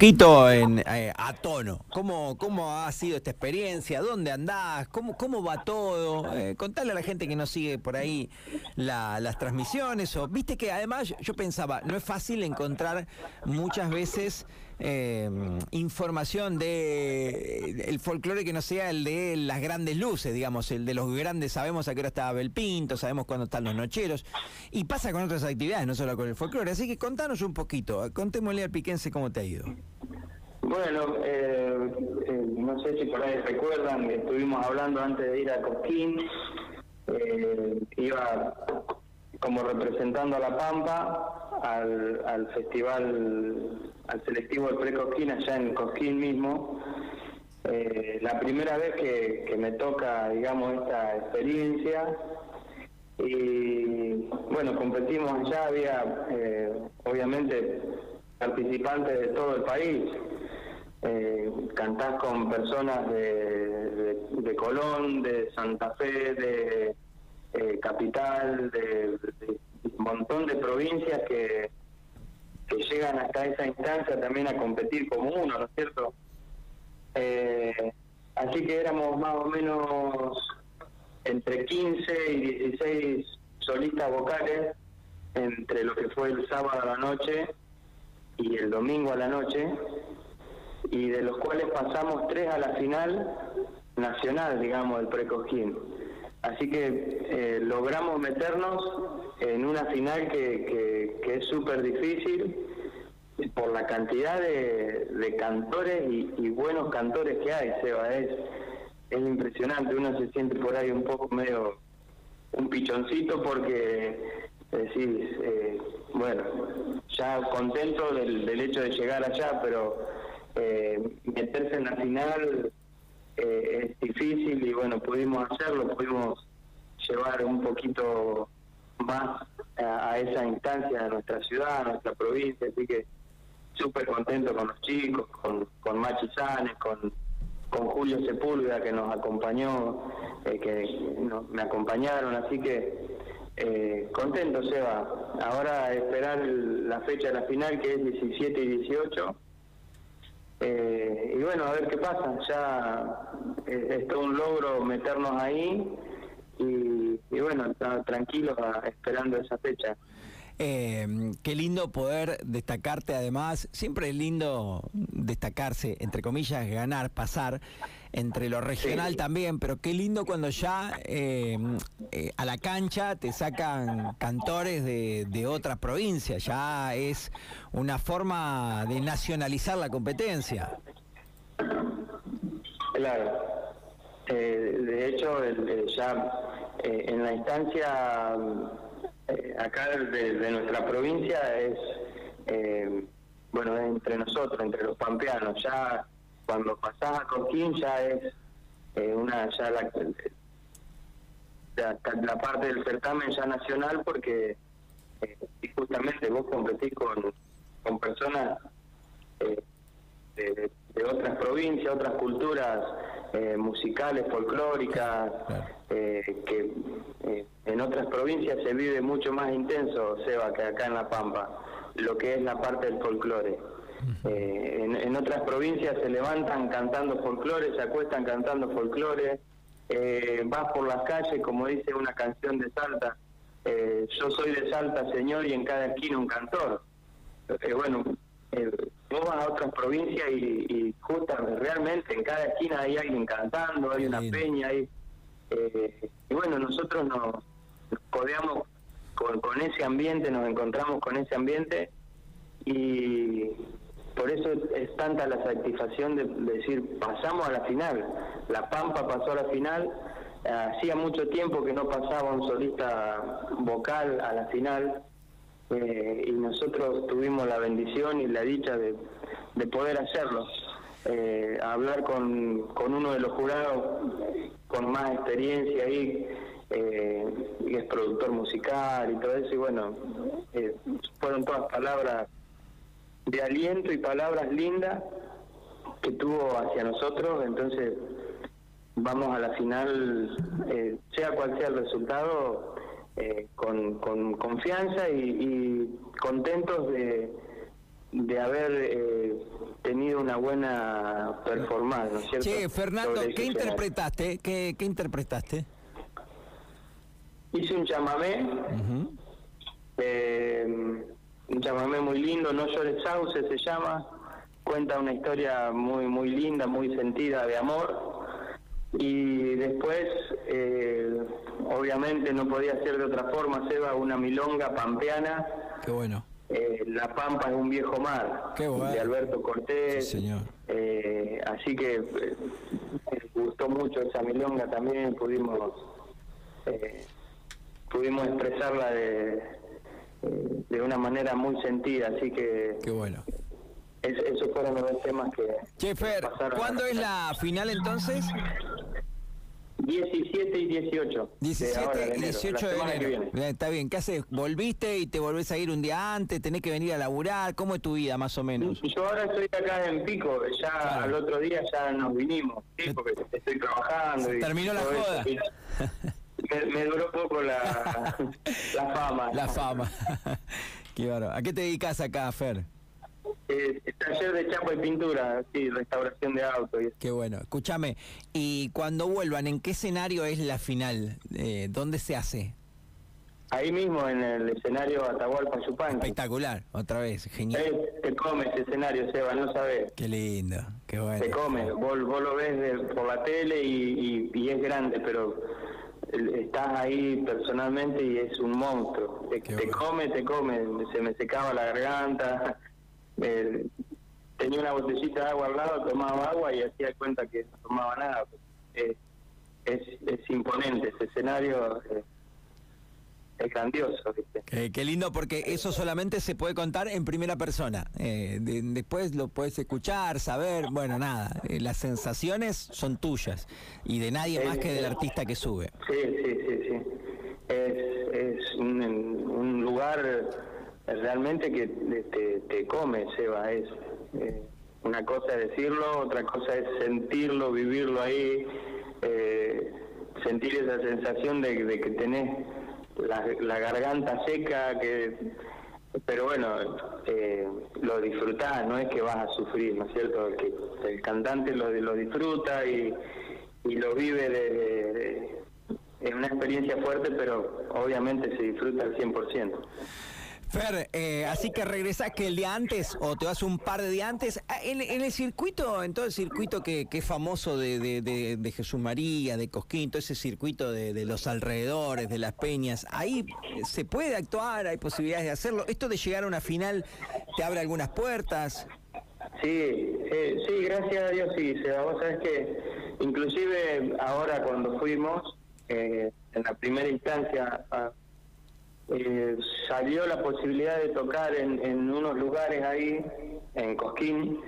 poquito en, eh, a tono. ¿Cómo, ¿Cómo ha sido esta experiencia? ¿Dónde andás? ¿Cómo, cómo va todo? Eh, contale a la gente que no sigue por ahí las transmisiones. O, Viste que además yo pensaba, no es fácil encontrar muchas veces eh, información de el folclore que no sea el de las grandes luces, digamos, el de los grandes, sabemos a qué hora está Belpinto, sabemos cuándo están los nocheros, y pasa con otras actividades, no solo con el folclore. Así que contanos un poquito, contémosle al piquense cómo te ha ido. Bueno, eh, eh, no sé si por ahí recuerdan, estuvimos hablando antes de ir a Cosquín, eh, iba como representando a La Pampa al, al festival, al selectivo de Pre-Cosquín allá en Cosquín mismo. Eh, la primera vez que, me toca, digamos, esta experiencia. Y bueno, competimos allá, había eh, obviamente participantes de todo el país. Eh, cantás con personas de, de Colón, de Santa Fe, de eh, capital, de, un montón de provincias que, que llegan hasta esa instancia también a competir como uno, ¿no es cierto? Eh, así que éramos más o menos entre 15 y 16 solistas vocales entre lo que fue el sábado a la noche y el domingo a la noche, y de los cuales pasamos tres a la final nacional, digamos, del Precojín. Así que eh, logramos meternos en una final que, que, es súper difícil por la cantidad de, cantores y, buenos cantores que hay, Seba. Es, es impresionante, uno se siente por ahí un poco medio un pichoncito porque decís, eh, bueno, ya contento del, del, hecho de llegar allá, pero eh, meterse en la final eh, es difícil y bueno, pudimos hacerlo, pudimos llevar un poquito más a, esa instancia de nuestra ciudad, nuestra provincia, así que súper contento con los chicos, con, con Machi Sanes, con, con Julio Sepúlveda que nos acompañó, eh, que me acompañaron, así que eh, contento Seba. Ahora esperar la fecha de la final que es 17 y 18 eh, y bueno, a ver qué pasa. Ya eh, es todo un logro meternos ahí y, bueno, tranquilos esperando esa fecha. Eh, qué lindo poder destacarte además, siempre es lindo destacarse, entre comillas, ganar, pasar, entre lo regional también, pero qué lindo cuando ya eh, eh, a la cancha te sacan cantores de, de otras provincias, ya es una forma de nacionalizar la competencia. Claro, de hecho ya en la instancia eh, acá de, nuestra provincia es, eh, bueno, entre nosotros, entre los pampeanos. Ya cuando pasás a Coquín ya es eh, una, ya la, la, parte del certamen ya nacional porque justamente vos competís con, con personas de, otras provincias, otras culturas musicales, folclóricas, que en otras provincias se vive mucho más intenso, Seba, que acá en La Pampa, lo que es la parte del folclore. Eh, en, otras provincias se levantan cantando folclore, se acuestan cantando folclore, eh, vas por las calles, como dice una canción de Salta, eh, yo soy de Salta, señor, y en cada esquina un cantor. bueno, vos vas a otras provincias y, y justamente, realmente en cada esquina hay alguien cantando, hay una peña, hay... y bueno, nosotros nos podíamos con, con ese ambiente, nos encontramos con ese ambiente y por eso es tanta la satisfacción de, decir, pasamos a la final, La Pampa pasó a la final, hacía mucho tiempo que no pasaba un solista vocal a la final eh, y nosotros tuvimos la bendición y la dicha de, de poder hacerlo. Eh, hablar con, con uno de los jurados con más experiencia ahí, eh, y es productor musical y todo eso, y bueno, eh, fueron todas palabras de aliento y palabras lindas que tuvo hacia nosotros, entonces vamos a la final, eh, sea cual sea el resultado, con, con, confianza y, contentos de, de haber eh, tenido una buena performance, ¿no es cierto? Che, Fernando, ¿qué interpretaste? ¿Qué, qué interpretaste? Hice un chamamé, eh, un chamamé muy lindo, No llores sauce se llama, cuenta una historia muy muy linda, muy sentida de amor. Y después, eh, obviamente no podía ser de otra forma, Seba, una milonga pampeana. Qué bueno. Eh, la Pampa es un viejo mar, Qué bueno. de Alberto Cortés. Sí, señor. Eh, así que eh, me gustó mucho esa milonga también, pudimos eh, pudimos expresarla de, de una manera muy sentida, así que Qué bueno. es- esos fueron los temas que Che, Fer. ¿cuándo es la final entonces? 17 y 18. de ahora, 17 de y enero, 18 la de enero. Está bien, ¿qué haces? ¿Volviste y te volvés a ir un día antes? ¿Tenés que venir a laburar? ¿Cómo es tu vida más o menos? Yo ahora estoy acá en Pico, ya Claro. al otro día ya nos vinimos, ¿sí? porque estoy trabajando. y Terminó la joda. y Me, me duró poco la, la fama. La fama. Qué bárbaro. ¿A qué te dedicas acá, Fer? Eh, taller de chapa y pintura, sí, restauración de autos. Qué bueno. Escúchame, y cuando vuelvan, ¿en qué escenario es la final? Eh, ¿Dónde se hace? Ahí mismo en el escenario Atahualpa Yupanqui. Espectacular, otra vez, genial. Eh, te come ese escenario, Seba, no sabes. Qué lindo, qué bueno. Te come, vos, vos lo ves de- por la tele y, y- y es grande, pero estás ahí personalmente y es un monstruo. Te, te bueno. come, te come, se me secaba la garganta. Eh, tenía una botellita de agua al lado, tomaba agua y hacía cuenta que no tomaba nada. Eh, es, es imponente ese escenario, eh, es grandioso, ¿viste? Eh, qué lindo porque eso solamente se puede contar en primera persona. Eh, de- después lo puedes escuchar, saber, bueno, nada. eh, las sensaciones son tuyas y de nadie más que del artista que sube. Sí, sí, sí, sí. Es, es un, un lugar realmente que te, te- te come, Seba. Es eh, una cosa es decirlo, otra cosa es sentirlo, vivirlo ahí, eh, sentir esa sensación de, de que tenés la, la garganta seca, que pero bueno, eh, lo disfrutás, no es que vas a sufrir, ¿no es cierto? El, que, el cantante lo, lo disfruta y, y lo vive de, de- de- es una experiencia fuerte, pero obviamente se disfruta al 100%. Fer, eh, así que regresás que el día antes o te vas un par de días antes. Ah, En, el circuito, en todo el circuito que, que es famoso de, de- de- Jesús María, de Cosquín, todo ese circuito de, los alrededores, de las peñas, ahí eh, se puede actuar, hay posibilidades de hacerlo. Esto de llegar a una final te abre algunas puertas. Sí, eh, sí, gracias a Dios sí, Seba. Vos que inclusive ahora cuando fuimos, eh, en la primera instancia, a- eh, salió la posibilidad de tocar en, en unos lugares ahí, en Cosquín,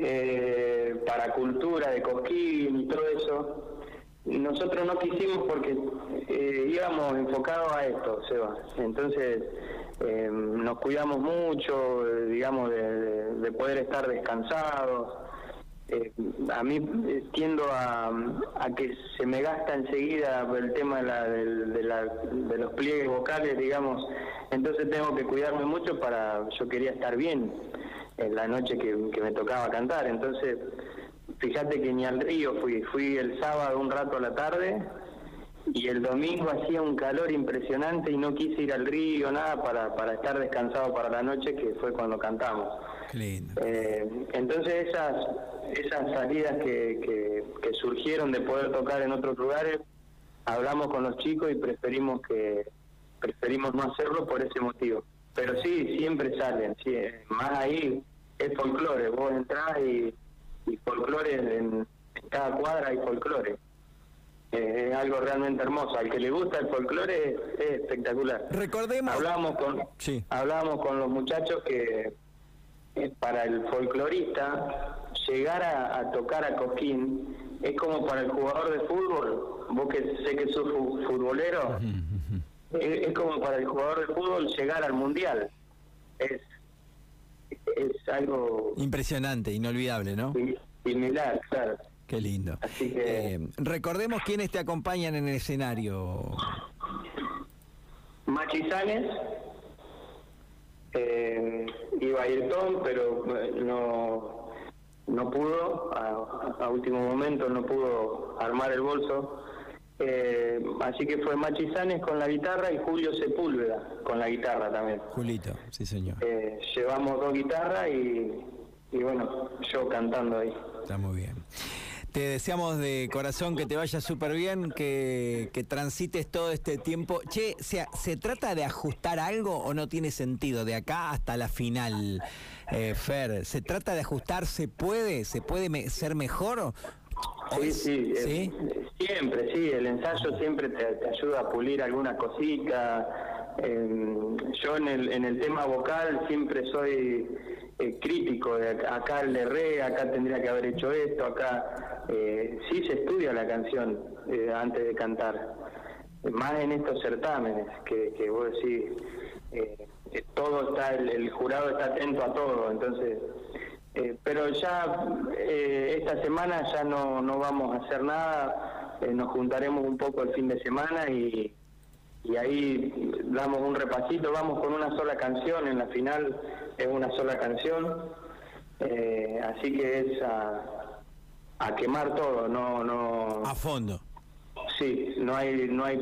eh, para cultura de Cosquín y todo eso. Nosotros no quisimos porque eh, íbamos enfocados a esto, Seba. Entonces eh, nos cuidamos mucho, eh, digamos, de, de- de poder estar descansados. Eh, a mí eh, tiendo a, a que se me gasta enseguida el tema de, la, del- de, la- de los pliegues vocales, digamos. Entonces tengo que cuidarme mucho para. Yo quería estar bien en la noche que, que me tocaba cantar. Entonces, fíjate que ni al río fui. Fui el sábado un rato a la tarde y el domingo hacía un calor impresionante y no quise ir al río, nada, para, para estar descansado para la noche, que fue cuando cantamos. Qué lindo. Eh, entonces esas esas salidas que, que, que surgieron de poder tocar en otros lugares, hablamos con los chicos y preferimos que preferimos no hacerlo por ese motivo. Pero sí, siempre salen, sí, eh, más ahí es folclore, vos entrás y, y folclore en, en cada cuadra hay folclore. Eh, es algo realmente hermoso. Al que le gusta el folclore es, es espectacular. Recordemos. Hablábamos con, Sí. hablábamos con los muchachos que eh, para el folclorista llegar a, a tocar a Cosquín es como para el jugador de fútbol, vos que sé que sos fu- futbolero, es, es como para el jugador de fútbol llegar al mundial. Es, es algo Impresionante, inolvidable, ¿no? sim- similar, claro. Qué lindo. Así que- Eh, recordemos quiénes te acompañan en el escenario. Machizanes, eh, iba a ir Tom, pero eh, no, no pudo, a, último momento no pudo armar el bolso. Eh, así que fue Machi Sanes con la guitarra y Julio Sepúlveda con la guitarra también. Julito, sí señor. Eh, llevamos dos guitarras y, y bueno, yo cantando ahí. Está muy bien. Te deseamos de corazón que te vaya súper bien, que, transites todo este tiempo. Che, ¿se, ¿se trata de ajustar algo o no tiene sentido de acá hasta la final, eh, Fer? ¿Se trata de ajustar? ¿Se puede? ¿Se puede ser mejor? Sí, sí, ¿Sí? siempre, sí, el ensayo siempre te, ayuda a pulir alguna cosita. Em, yo en el, en el tema vocal siempre soy eh, crítico, de acá le re, acá tendría que haber hecho esto, acá eh, sí se estudia la canción eh, antes de cantar, más en estos certámenes que, que vos decís, todo está, el, jurado está atento a todo, entonces, pero ya esta semana ya no, no vamos a hacer nada, nos juntaremos un poco el fin de semana y y ahí damos un repasito, vamos con una sola canción, en la final es una sola canción, eh, así que es a, a, quemar todo, no, no... A fondo. Sí, no hay, no hay